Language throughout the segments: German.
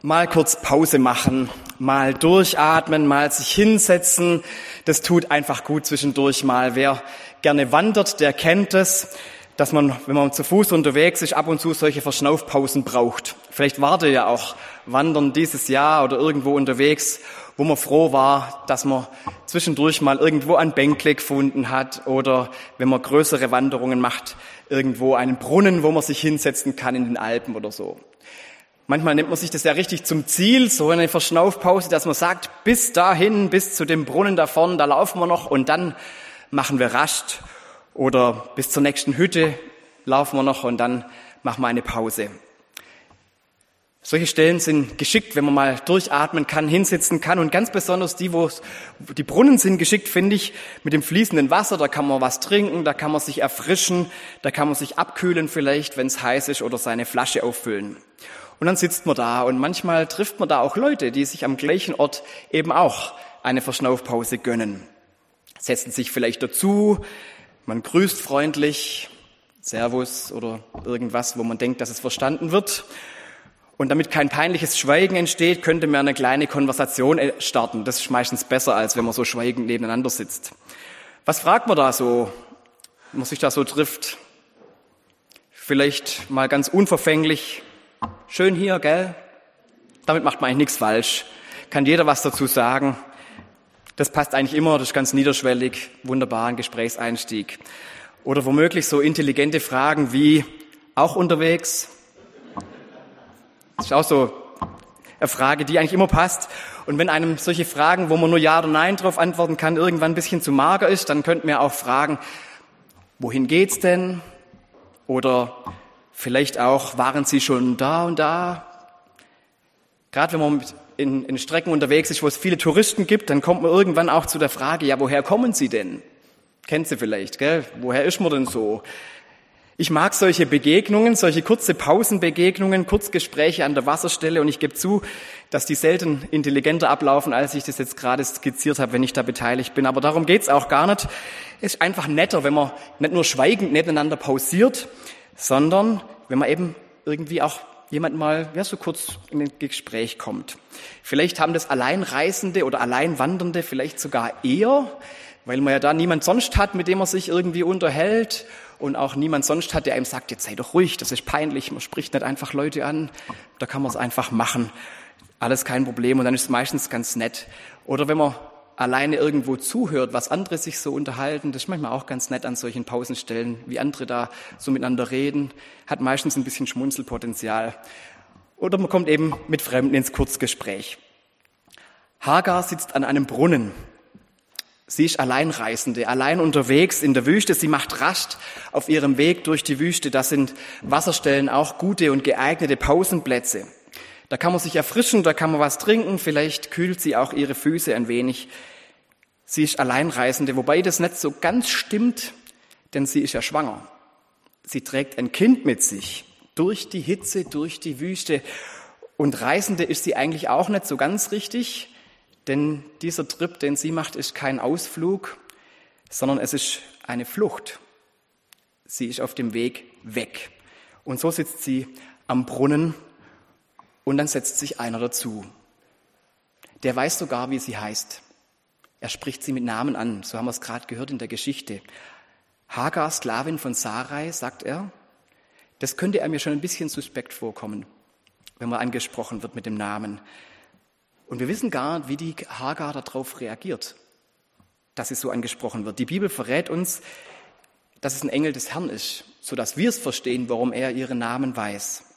Mal kurz Pause machen, mal durchatmen, mal sich hinsetzen. Das tut einfach gut zwischendurch mal. Wer gerne wandert, der kennt es, dass man, wenn man zu Fuß unterwegs ist, ab und zu solche Verschnaufpausen braucht. Vielleicht war der ja auch wandern dieses Jahr oder irgendwo unterwegs, wo man froh war, dass man zwischendurch mal irgendwo ein Bänkle gefunden hat oder wenn man größere Wanderungen macht, irgendwo einen Brunnen, wo man sich hinsetzen kann in den Alpen oder so. Manchmal nimmt man sich das ja richtig zum Ziel, so eine Verschnaufpause, dass man sagt, bis dahin, bis zu dem Brunnen da vorne, da laufen wir noch und dann machen wir Rast. Oder bis zur nächsten Hütte laufen wir noch und dann machen wir eine Pause. Solche Stellen sind geschickt, wenn man mal durchatmen kann, hinsitzen kann und ganz besonders die, wo die Brunnen sind geschickt, finde ich, mit dem fließenden Wasser, da kann man was trinken, da kann man sich erfrischen, da kann man sich abkühlen vielleicht, wenn es heiß ist oder seine Flasche auffüllen. Und dann sitzt man da und manchmal trifft man da auch Leute, die sich am gleichen Ort eben auch eine Verschnaufpause gönnen. Setzen sich vielleicht dazu, man grüßt freundlich, Servus oder irgendwas, wo man denkt, dass es verstanden wird. Und damit kein peinliches Schweigen entsteht, könnte man eine kleine Konversation äh, starten. Das ist meistens besser, als wenn man so schweigend nebeneinander sitzt. Was fragt man da so, wenn man sich da so trifft? Vielleicht mal ganz unverfänglich, Schön hier, gell? Damit macht man eigentlich nichts falsch. Kann jeder was dazu sagen. Das passt eigentlich immer, das ist ganz niederschwellig, wunderbar, ein Gesprächseinstieg. Oder womöglich so intelligente Fragen wie, auch unterwegs? Das ist auch so eine Frage, die eigentlich immer passt. Und wenn einem solche Fragen, wo man nur Ja oder Nein drauf antworten kann, irgendwann ein bisschen zu mager ist, dann könnten wir auch fragen, wohin geht's denn? Oder Vielleicht auch, waren Sie schon da und da? Gerade wenn man in, in Strecken unterwegs ist, wo es viele Touristen gibt, dann kommt man irgendwann auch zu der Frage, ja, woher kommen Sie denn? Kennt Sie vielleicht, gell? Woher ist man denn so? Ich mag solche Begegnungen, solche kurze Pausenbegegnungen, Kurzgespräche an der Wasserstelle und ich gebe zu, dass die selten intelligenter ablaufen, als ich das jetzt gerade skizziert habe, wenn ich da beteiligt bin. Aber darum geht's auch gar nicht. Es ist einfach netter, wenn man nicht nur schweigend nebeneinander pausiert, sondern wenn man eben irgendwie auch jemand mal ja, so kurz in ein Gespräch kommt. Vielleicht haben das Alleinreisende oder Alleinwandernde vielleicht sogar eher, weil man ja da niemand sonst hat, mit dem man sich irgendwie unterhält und auch niemand sonst hat, der einem sagt, jetzt sei doch ruhig, das ist peinlich, man spricht nicht einfach Leute an, da kann man es einfach machen. Alles kein Problem und dann ist es meistens ganz nett. Oder wenn man alleine irgendwo zuhört, was andere sich so unterhalten. Das ist manchmal auch ganz nett an solchen Pausenstellen, wie andere da so miteinander reden. Hat meistens ein bisschen Schmunzelpotenzial. Oder man kommt eben mit Fremden ins Kurzgespräch. Hagar sitzt an einem Brunnen. Sie ist Alleinreisende, allein unterwegs in der Wüste. Sie macht Rast auf ihrem Weg durch die Wüste. Das sind Wasserstellen auch gute und geeignete Pausenplätze. Da kann man sich erfrischen, da kann man was trinken, vielleicht kühlt sie auch ihre Füße ein wenig. Sie ist Alleinreisende, wobei das nicht so ganz stimmt, denn sie ist ja schwanger. Sie trägt ein Kind mit sich durch die Hitze, durch die Wüste. Und Reisende ist sie eigentlich auch nicht so ganz richtig, denn dieser Trip, den sie macht, ist kein Ausflug, sondern es ist eine Flucht. Sie ist auf dem Weg weg. Und so sitzt sie am Brunnen und dann setzt sich einer dazu. Der weiß sogar, wie sie heißt. Er spricht sie mit Namen an, so haben wir es gerade gehört in der Geschichte. Hagar, Sklavin von Sarai, sagt er, das könnte er mir schon ein bisschen suspekt vorkommen, wenn man angesprochen wird mit dem Namen. Und wir wissen gar nicht, wie die Hagar darauf reagiert, dass sie so angesprochen wird. Die Bibel verrät uns, dass es ein Engel des Herrn ist, sodass wir es verstehen, warum er ihren Namen weiß.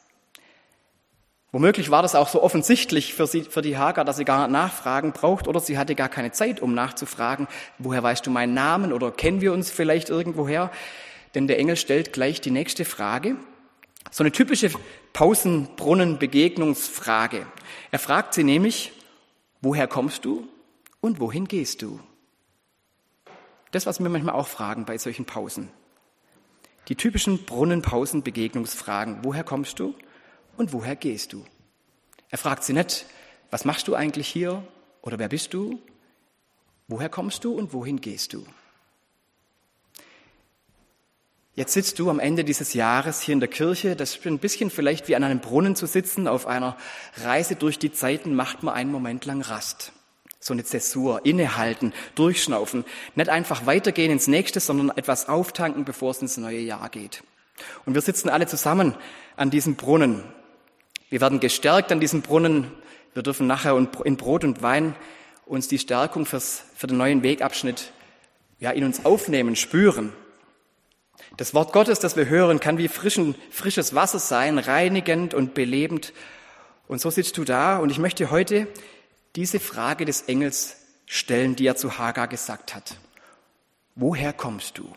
Womöglich war das auch so offensichtlich für, sie, für die Hagar, dass sie gar nachfragen braucht oder sie hatte gar keine Zeit, um nachzufragen, woher weißt du meinen Namen oder kennen wir uns vielleicht irgendwoher? Denn der Engel stellt gleich die nächste Frage. So eine typische Pausenbrunnen-Begegnungsfrage. Er fragt sie nämlich, woher kommst du und wohin gehst du? Das, was wir manchmal auch fragen bei solchen Pausen. Die typischen Brunnenpausen-Begegnungsfragen. Woher kommst du und woher gehst du? Er fragt sie nicht, was machst du eigentlich hier oder wer bist du? Woher kommst du und wohin gehst du? Jetzt sitzt du am Ende dieses Jahres hier in der Kirche. Das ist ein bisschen vielleicht wie an einem Brunnen zu sitzen. Auf einer Reise durch die Zeiten macht man einen Moment lang Rast. So eine Zäsur, innehalten, durchschnaufen. Nicht einfach weitergehen ins nächste, sondern etwas auftanken, bevor es ins neue Jahr geht. Und wir sitzen alle zusammen an diesem Brunnen. Wir werden gestärkt an diesem Brunnen. Wir dürfen nachher in Brot und Wein uns die Stärkung fürs, für den neuen Wegabschnitt ja, in uns aufnehmen, spüren. Das Wort Gottes, das wir hören, kann wie frischen, frisches Wasser sein, reinigend und belebend. Und so sitzt du da und ich möchte heute diese Frage des Engels stellen, die er zu Hagar gesagt hat. Woher kommst du?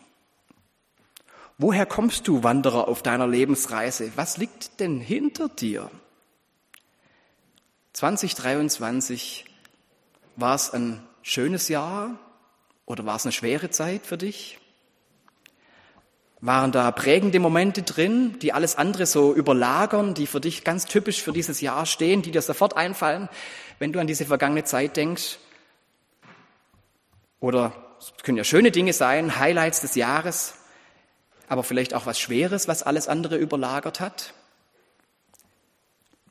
Woher kommst du, Wanderer, auf deiner Lebensreise? Was liegt denn hinter dir? 2023 war es ein schönes Jahr oder war es eine schwere Zeit für dich? Waren da prägende Momente drin, die alles andere so überlagern, die für dich ganz typisch für dieses Jahr stehen, die dir sofort einfallen, wenn du an diese vergangene Zeit denkst? Oder es können ja schöne Dinge sein, Highlights des Jahres, aber vielleicht auch was Schweres, was alles andere überlagert hat?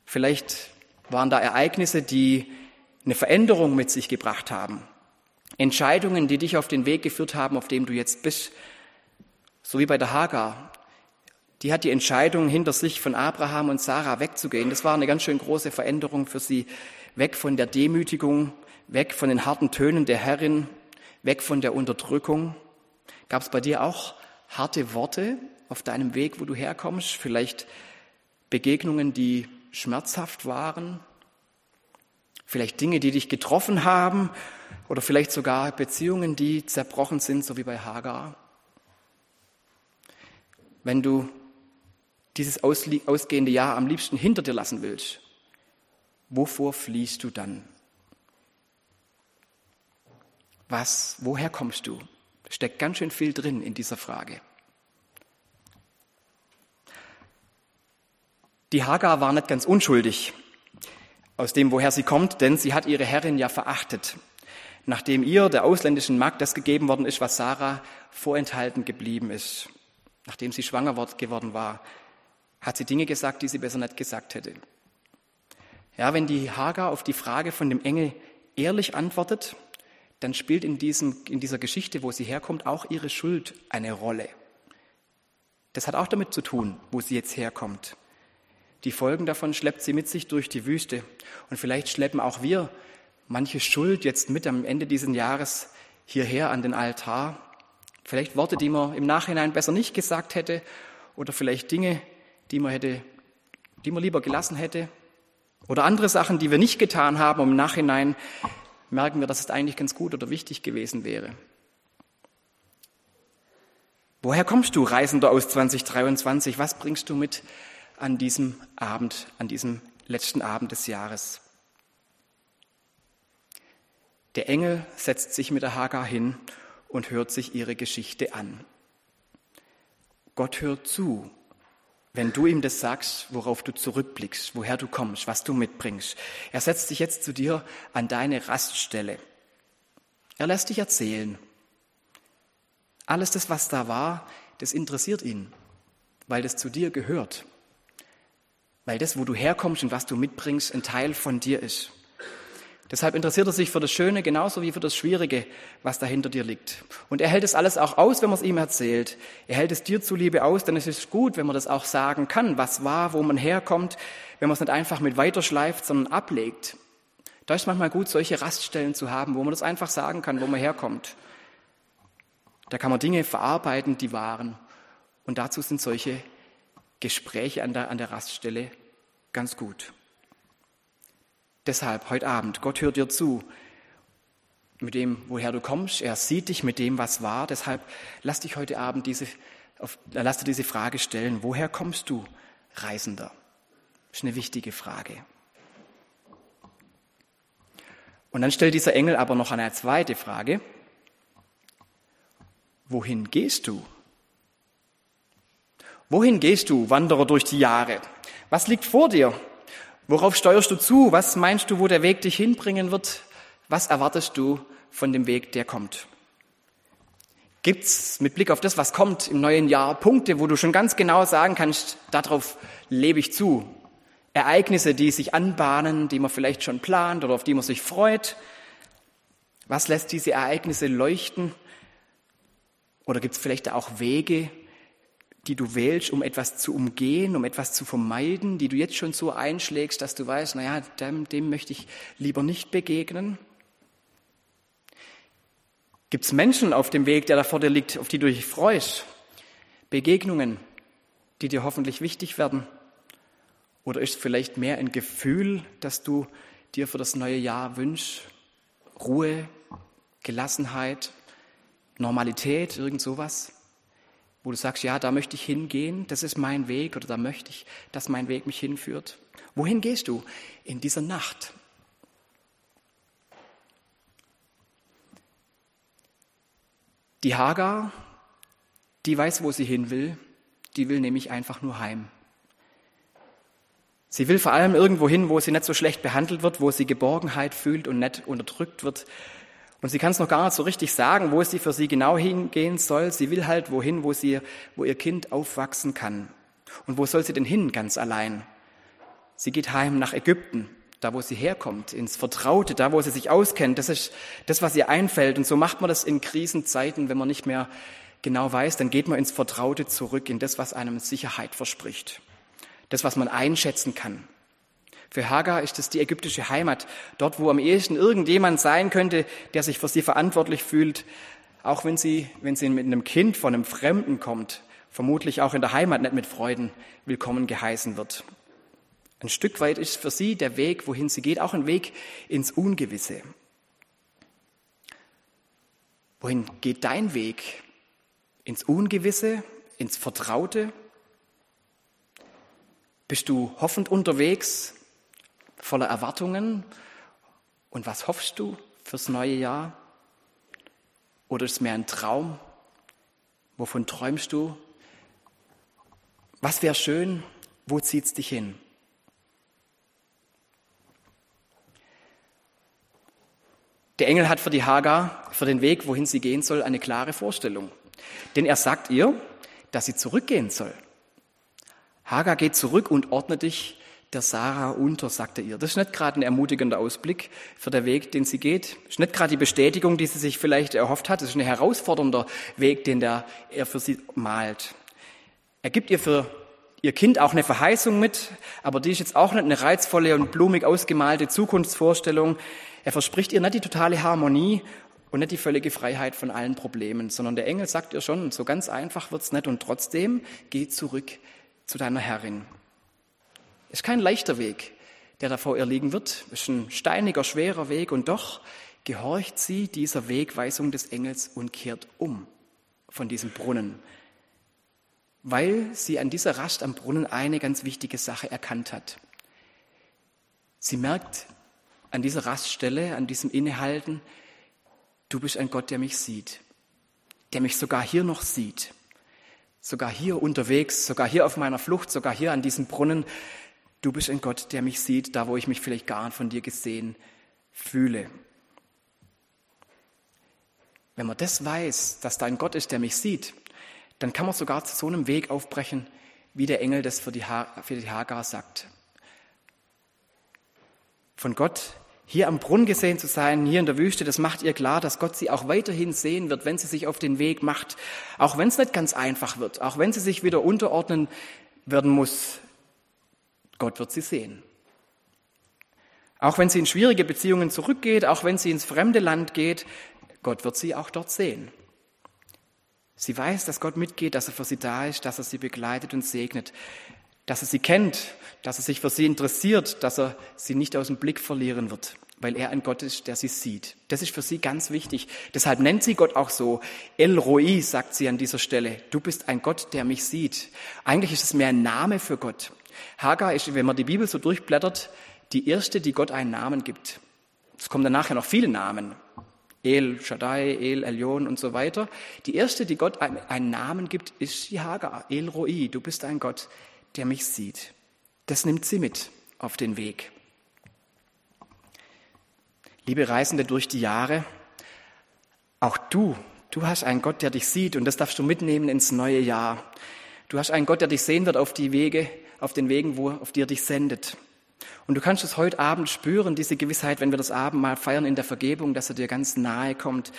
Vielleicht waren da Ereignisse, die eine Veränderung mit sich gebracht haben. Entscheidungen, die dich auf den Weg geführt haben, auf dem du jetzt bist. So wie bei der Hagar. Die hat die Entscheidung hinter sich von Abraham und Sarah wegzugehen. Das war eine ganz schön große Veränderung für sie. Weg von der Demütigung, weg von den harten Tönen der Herrin, weg von der Unterdrückung. Gab es bei dir auch harte Worte auf deinem Weg, wo du herkommst? Vielleicht Begegnungen, die schmerzhaft waren? Vielleicht Dinge, die dich getroffen haben? Oder vielleicht sogar Beziehungen, die zerbrochen sind, so wie bei Hagar? wenn du dieses ausgehende Jahr am liebsten hinter dir lassen willst, wovor fliehst du dann? Was, woher kommst du? Steckt ganz schön viel drin in dieser Frage. Die Hagar war nicht ganz unschuldig aus dem, woher sie kommt, denn sie hat ihre Herrin ja verachtet, nachdem ihr, der ausländischen Magd, das gegeben worden ist, was Sarah vorenthalten geblieben ist. Nachdem sie schwanger geworden war, hat sie Dinge gesagt, die sie besser nicht gesagt hätte. Ja, wenn die Hagar auf die Frage von dem Engel ehrlich antwortet, dann spielt in, diesem, in dieser Geschichte, wo sie herkommt, auch ihre Schuld eine Rolle. Das hat auch damit zu tun, wo sie jetzt herkommt. Die Folgen davon schleppt sie mit sich durch die Wüste. Und vielleicht schleppen auch wir manche Schuld jetzt mit am Ende dieses Jahres hierher an den Altar Vielleicht Worte, die man im Nachhinein besser nicht gesagt hätte oder vielleicht Dinge, die man hätte, die man lieber gelassen hätte oder andere Sachen, die wir nicht getan haben und im Nachhinein merken wir, dass es eigentlich ganz gut oder wichtig gewesen wäre. Woher kommst du, Reisender aus 2023? Was bringst du mit an diesem Abend, an diesem letzten Abend des Jahres? Der Engel setzt sich mit der Hagar hin und hört sich ihre Geschichte an. Gott hört zu, wenn du ihm das sagst, worauf du zurückblickst, woher du kommst, was du mitbringst. Er setzt sich jetzt zu dir an deine Raststelle. Er lässt dich erzählen. Alles das, was da war, das interessiert ihn, weil das zu dir gehört. Weil das, wo du herkommst und was du mitbringst, ein Teil von dir ist. Deshalb interessiert er sich für das Schöne genauso wie für das Schwierige, was da hinter dir liegt. Und er hält es alles auch aus, wenn man es ihm erzählt. Er hält es dir zuliebe aus, denn es ist gut, wenn man das auch sagen kann, was war, wo man herkommt, wenn man es nicht einfach mit weiterschleift, sondern ablegt. Da ist manchmal gut, solche Raststellen zu haben, wo man das einfach sagen kann, wo man herkommt. Da kann man Dinge verarbeiten, die waren. Und dazu sind solche Gespräche an der, an der Raststelle ganz gut. Deshalb heute Abend, Gott hört dir zu mit dem, woher du kommst. Er sieht dich mit dem, was war. Deshalb lass dich heute Abend diese, auf, lass dir diese Frage stellen. Woher kommst du, Reisender? Das ist eine wichtige Frage. Und dann stellt dieser Engel aber noch eine zweite Frage. Wohin gehst du? Wohin gehst du, Wanderer durch die Jahre? Was liegt vor dir? Worauf steuerst du zu? Was meinst du, wo der Weg dich hinbringen wird? Was erwartest du von dem Weg, der kommt? Gibt's mit Blick auf das, was kommt im neuen Jahr, Punkte, wo du schon ganz genau sagen kannst, darauf lebe ich zu? Ereignisse, die sich anbahnen, die man vielleicht schon plant oder auf die man sich freut? Was lässt diese Ereignisse leuchten? Oder gibt es vielleicht auch Wege, die du wählst, um etwas zu umgehen, um etwas zu vermeiden, die du jetzt schon so einschlägst, dass du weißt, naja, dem, dem möchte ich lieber nicht begegnen? Gibt es Menschen auf dem Weg, der da vor dir liegt, auf die du dich freust? Begegnungen, die dir hoffentlich wichtig werden? Oder ist vielleicht mehr ein Gefühl, das du dir für das neue Jahr wünschst? Ruhe, Gelassenheit, Normalität, irgend sowas? Wo du sagst, ja, da möchte ich hingehen, das ist mein Weg oder da möchte ich, dass mein Weg mich hinführt. Wohin gehst du in dieser Nacht? Die Hagar, die weiß, wo sie hin will, die will nämlich einfach nur heim. Sie will vor allem irgendwo hin, wo sie nicht so schlecht behandelt wird, wo sie Geborgenheit fühlt und nicht unterdrückt wird. Und sie kann es noch gar nicht so richtig sagen, wo sie für sie genau hingehen soll. Sie will halt wohin, wo sie, wo ihr Kind aufwachsen kann. Und wo soll sie denn hin, ganz allein? Sie geht heim nach Ägypten, da wo sie herkommt, ins Vertraute, da wo sie sich auskennt. Das ist das, was ihr einfällt. Und so macht man das in Krisenzeiten, wenn man nicht mehr genau weiß, dann geht man ins Vertraute zurück, in das, was einem Sicherheit verspricht das, was man einschätzen kann. Für Hagar ist es die ägyptische Heimat, dort, wo am ehesten irgendjemand sein könnte, der sich für sie verantwortlich fühlt, auch wenn sie, wenn sie mit einem Kind von einem Fremden kommt, vermutlich auch in der Heimat nicht mit Freuden willkommen geheißen wird. Ein Stück weit ist für sie der Weg, wohin sie geht, auch ein Weg ins Ungewisse. Wohin geht dein Weg? Ins Ungewisse, ins Vertraute? Bist du hoffend unterwegs, voller Erwartungen? Und was hoffst du fürs neue Jahr? Oder ist es mehr ein Traum? Wovon träumst du? Was wäre schön? Wo zieht es dich hin? Der Engel hat für die Hagar, für den Weg, wohin sie gehen soll, eine klare Vorstellung. Denn er sagt ihr, dass sie zurückgehen soll. Hagar geht zurück und ordne dich der Sarah unter, sagte ihr. Das ist nicht gerade ein ermutigender Ausblick für den Weg, den sie geht. Das ist nicht gerade die Bestätigung, die sie sich vielleicht erhofft hat. Das ist ein herausfordernder Weg, den der, er für sie malt. Er gibt ihr für ihr Kind auch eine Verheißung mit, aber die ist jetzt auch nicht eine reizvolle und blumig ausgemalte Zukunftsvorstellung. Er verspricht ihr nicht die totale Harmonie und nicht die völlige Freiheit von allen Problemen, sondern der Engel sagt ihr schon, so ganz einfach wird's nicht und trotzdem geht zurück zu deiner Herrin. Ist kein leichter Weg, der da vor ihr liegen wird. Ist ein steiniger, schwerer Weg und doch gehorcht sie dieser Wegweisung des Engels und kehrt um von diesem Brunnen, weil sie an dieser Rast am Brunnen eine ganz wichtige Sache erkannt hat. Sie merkt an dieser Raststelle, an diesem Innehalten, du bist ein Gott, der mich sieht, der mich sogar hier noch sieht sogar hier unterwegs, sogar hier auf meiner Flucht, sogar hier an diesem Brunnen. Du bist ein Gott, der mich sieht, da wo ich mich vielleicht gar von dir gesehen fühle. Wenn man das weiß, dass da ein Gott ist, der mich sieht, dann kann man sogar zu so einem Weg aufbrechen, wie der Engel das für die, für die Hagar sagt. Von Gott hier am Brunnen gesehen zu sein, hier in der Wüste, das macht ihr klar, dass Gott sie auch weiterhin sehen wird, wenn sie sich auf den Weg macht. Auch wenn es nicht ganz einfach wird, auch wenn sie sich wieder unterordnen werden muss. Gott wird sie sehen. Auch wenn sie in schwierige Beziehungen zurückgeht, auch wenn sie ins fremde Land geht, Gott wird sie auch dort sehen. Sie weiß, dass Gott mitgeht, dass er für sie da ist, dass er sie begleitet und segnet dass er sie kennt, dass er sich für sie interessiert, dass er sie nicht aus dem Blick verlieren wird, weil er ein Gott ist, der sie sieht. Das ist für sie ganz wichtig. Deshalb nennt sie Gott auch so. El Roi sagt sie an dieser Stelle. Du bist ein Gott, der mich sieht. Eigentlich ist es mehr ein Name für Gott. Hagar ist, wenn man die Bibel so durchblättert, die erste, die Gott einen Namen gibt. Es kommen dann nachher noch viele Namen. El Shaddai, El Elyon und so weiter. Die erste, die Gott einen Namen gibt, ist die Hagar. El Roi, du bist ein Gott, der mich sieht. Das nimmt sie mit auf den Weg. Liebe Reisende durch die Jahre, auch du Du hast einen Gott, der dich sieht und das darfst du mitnehmen ins neue Jahr. Du hast einen Gott, der dich sehen wird auf die Wege, auf den Wegen, wo, auf die er dich sendet. Und du kannst es heute Abend spüren, diese Gewissheit, wenn wir das Abend mal feiern in der Vergebung, dass er dir ganz nahe kommt,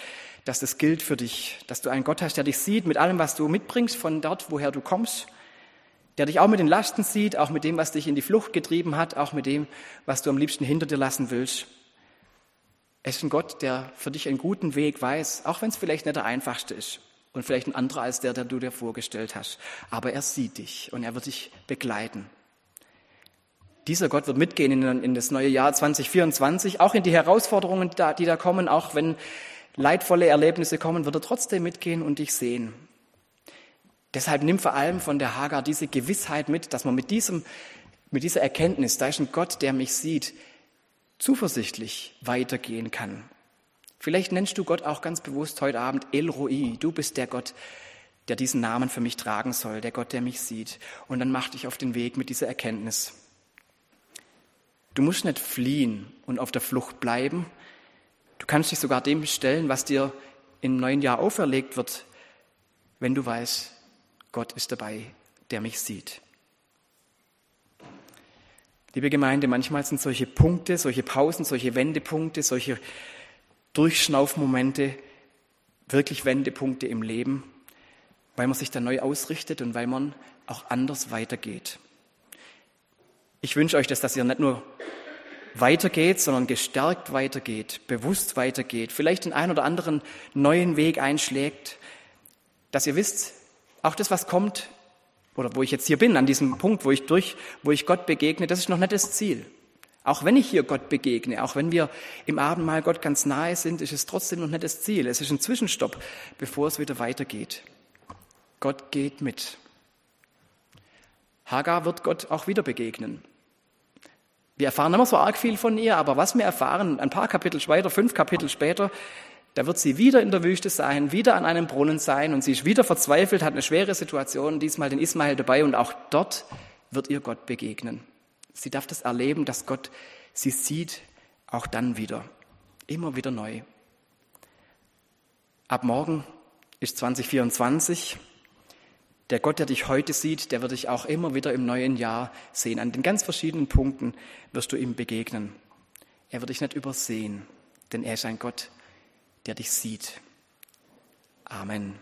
dass das gilt für dich, dass du einen Gott hast, der dich sieht mit allem, was du mitbringst von dort, woher du kommst, der dich auch mit den Lasten sieht, auch mit dem, was dich in die Flucht getrieben hat, auch mit dem, was du am liebsten hinter dir lassen willst. Es ist ein Gott, der für dich einen guten Weg weiß, auch wenn es vielleicht nicht der einfachste ist und vielleicht ein anderer als der, der du dir vorgestellt hast. Aber er sieht dich und er wird dich begleiten. Dieser Gott wird mitgehen in, in das neue Jahr 2024, auch in die Herausforderungen, die da, die da kommen, auch wenn leidvolle Erlebnisse kommen, wird er trotzdem mitgehen und dich sehen. Deshalb nimm vor allem von der Hagar diese Gewissheit mit, dass man mit diesem, mit dieser Erkenntnis, da ist ein Gott, der mich sieht, zuversichtlich weitergehen kann. Vielleicht nennst du Gott auch ganz bewusst heute Abend El Roi. Du bist der Gott, der diesen Namen für mich tragen soll, der Gott, der mich sieht. Und dann mach dich auf den Weg mit dieser Erkenntnis. Du musst nicht fliehen und auf der Flucht bleiben. Du kannst dich sogar dem stellen, was dir im neuen Jahr auferlegt wird, wenn du weißt, Gott ist dabei, der mich sieht. Liebe Gemeinde, manchmal sind solche Punkte, solche Pausen, solche Wendepunkte, solche Durchschnaufmomente wirklich Wendepunkte im Leben, weil man sich dann neu ausrichtet und weil man auch anders weitergeht. Ich wünsche euch, dass, dass ihr nicht nur weitergeht, sondern gestärkt weitergeht, bewusst weitergeht, vielleicht den einen oder anderen neuen Weg einschlägt, dass ihr wisst, auch das, was kommt, oder wo ich jetzt hier bin, an diesem Punkt, wo ich durch, wo ich Gott begegne, das ist noch nicht das Ziel. Auch wenn ich hier Gott begegne, auch wenn wir im Abendmahl Gott ganz nahe sind, ist es trotzdem noch nicht das Ziel. Es ist ein Zwischenstopp, bevor es wieder weitergeht. Gott geht mit. Hagar wird Gott auch wieder begegnen. Wir erfahren immer so arg viel von ihr, aber was wir erfahren, ein paar Kapitel später, fünf Kapitel später, da wird sie wieder in der Wüste sein, wieder an einem Brunnen sein und sie ist wieder verzweifelt, hat eine schwere Situation, diesmal den Ismael dabei und auch dort wird ihr Gott begegnen. Sie darf das erleben, dass Gott sie sieht, auch dann wieder, immer wieder neu. Ab morgen ist 2024. Der Gott, der dich heute sieht, der wird dich auch immer wieder im neuen Jahr sehen. An den ganz verschiedenen Punkten wirst du ihm begegnen. Er wird dich nicht übersehen, denn er ist ein Gott, der dich sieht. Amen.